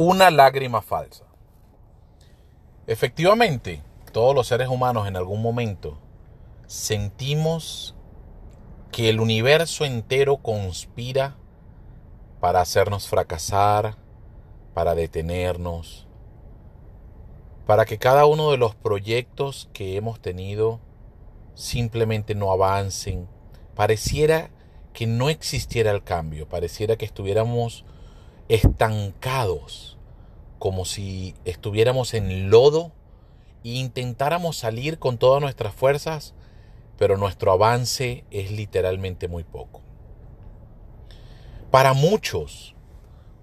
Una lágrima falsa. Efectivamente, todos los seres humanos en algún momento sentimos que el universo entero conspira para hacernos fracasar, para detenernos, para que cada uno de los proyectos que hemos tenido simplemente no avancen. Pareciera que no existiera el cambio, pareciera que estuviéramos estancados, como si estuviéramos en lodo e intentáramos salir con todas nuestras fuerzas, pero nuestro avance es literalmente muy poco. Para muchos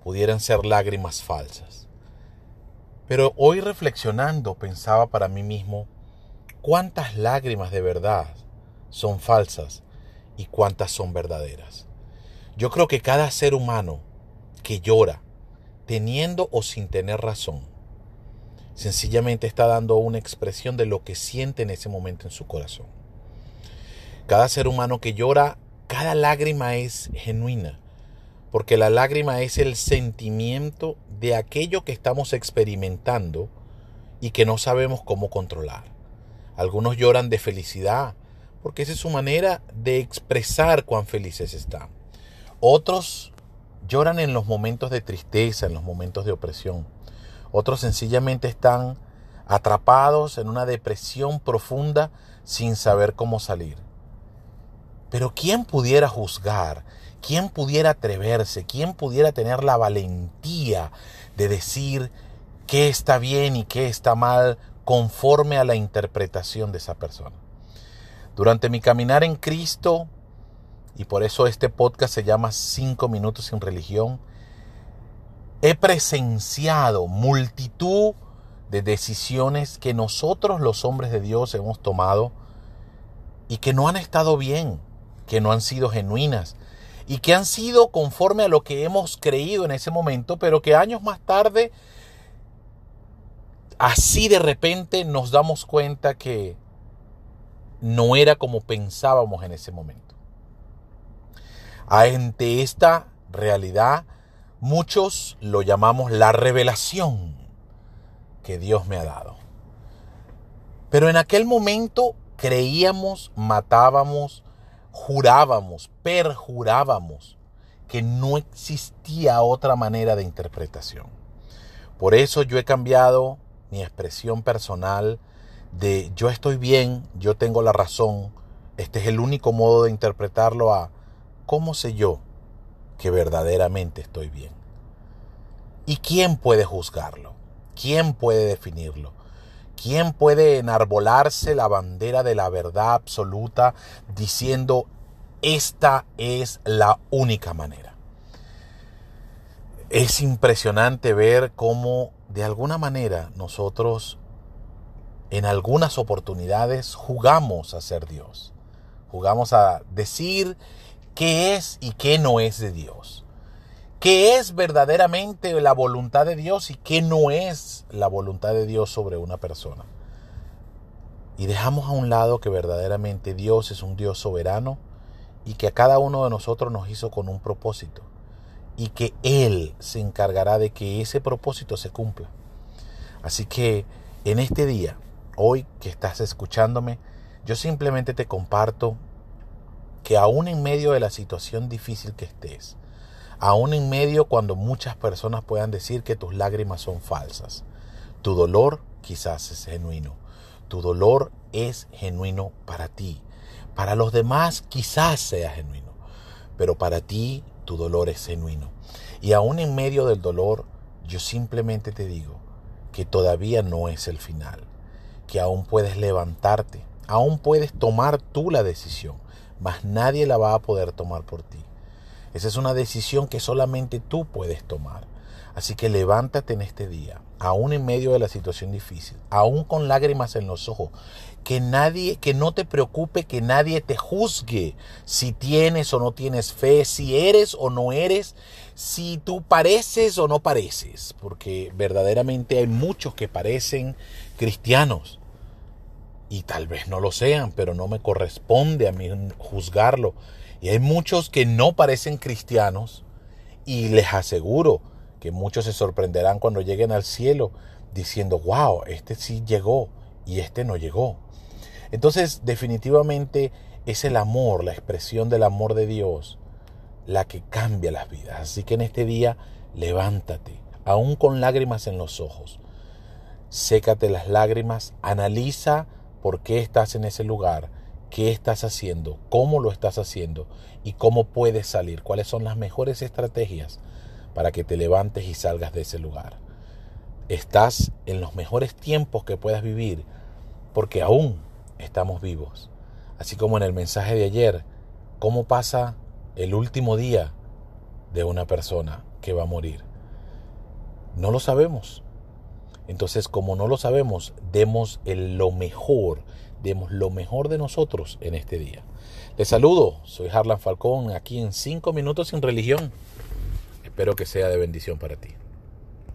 pudieran ser lágrimas falsas. Pero hoy reflexionando pensaba para mí mismo, ¿cuántas lágrimas de verdad son falsas y cuántas son verdaderas? Yo creo que cada ser humano que llora, teniendo o sin tener razón. Sencillamente está dando una expresión de lo que siente en ese momento en su corazón. Cada ser humano que llora, cada lágrima es genuina, porque la lágrima es el sentimiento de aquello que estamos experimentando y que no sabemos cómo controlar. Algunos lloran de felicidad, porque esa es su manera de expresar cuán felices están. Otros Lloran en los momentos de tristeza, en los momentos de opresión. Otros sencillamente están atrapados en una depresión profunda sin saber cómo salir. Pero ¿quién pudiera juzgar? ¿Quién pudiera atreverse? ¿Quién pudiera tener la valentía de decir qué está bien y qué está mal conforme a la interpretación de esa persona? Durante mi caminar en Cristo y por eso este podcast se llama Cinco minutos sin religión, he presenciado multitud de decisiones que nosotros los hombres de Dios hemos tomado y que no han estado bien, que no han sido genuinas y que han sido conforme a lo que hemos creído en ese momento, pero que años más tarde, así de repente nos damos cuenta que no era como pensábamos en ese momento. Ante esta realidad, muchos lo llamamos la revelación que Dios me ha dado. Pero en aquel momento creíamos, matábamos, jurábamos, perjurábamos que no existía otra manera de interpretación. Por eso yo he cambiado mi expresión personal de yo estoy bien, yo tengo la razón, este es el único modo de interpretarlo a ¿cómo sé yo que verdaderamente estoy bien? ¿Y quién puede juzgarlo? ¿Quién puede definirlo? ¿Quién puede enarbolarse la bandera de la verdad absoluta diciendo esta es la única manera? Es impresionante ver cómo de alguna manera nosotros en algunas oportunidades jugamos a ser Dios. Jugamos a decir qué es y qué no es de Dios. ¿Qué es verdaderamente la voluntad de Dios y qué no es la voluntad de Dios sobre una persona? Y dejamos a un lado que verdaderamente Dios es un Dios soberano y que a cada uno de nosotros nos hizo con un propósito y que Él se encargará de que ese propósito se cumpla. Así que en este día, hoy que estás escuchándome, yo simplemente te comparto que aún en medio de la situación difícil que estés, aún en medio cuando muchas personas puedan decir que tus lágrimas son falsas, tu dolor quizás es genuino. Tu dolor es genuino para ti. Para los demás quizás sea genuino, pero para ti tu dolor es genuino. Y aún en medio del dolor, yo simplemente te digo que todavía no es el final, que aún puedes levantarte, aún puedes tomar tú la decisión mas nadie la va a poder tomar por ti. Esa es una decisión que solamente tú puedes tomar. Así que levántate en este día, aún en medio de la situación difícil, aún con lágrimas en los ojos, que nadie, que no te preocupe, que nadie te juzgue si tienes o no tienes fe, si eres o no eres, si tú pareces o no pareces, porque verdaderamente hay muchos que parecen cristianos, y tal vez no lo sean, pero no me corresponde a mí juzgarlo. Y hay muchos que no parecen cristianos y les aseguro que muchos se sorprenderán cuando lleguen al cielo diciendo, wow, este sí llegó y este no llegó. Entonces, definitivamente es el amor, la expresión del amor de Dios, la que cambia las vidas. Así que en este día, levántate, aún con lágrimas en los ojos. Sécate las lágrimas, analiza por qué estás en ese lugar, qué estás haciendo, cómo lo estás haciendo y cómo puedes salir, cuáles son las mejores estrategias para que te levantes y salgas de ese lugar. Estás en los mejores tiempos que puedas vivir porque aún estamos vivos. Así como en el mensaje de ayer, ¿cómo pasa el último día de una persona que va a morir? No lo sabemos. Entonces, como no lo sabemos, demos lo mejor, demos lo mejor de nosotros en este día. Les saludo, soy Harlan Falcón, aquí en 5 minutos sin religión. Espero que sea de bendición para ti.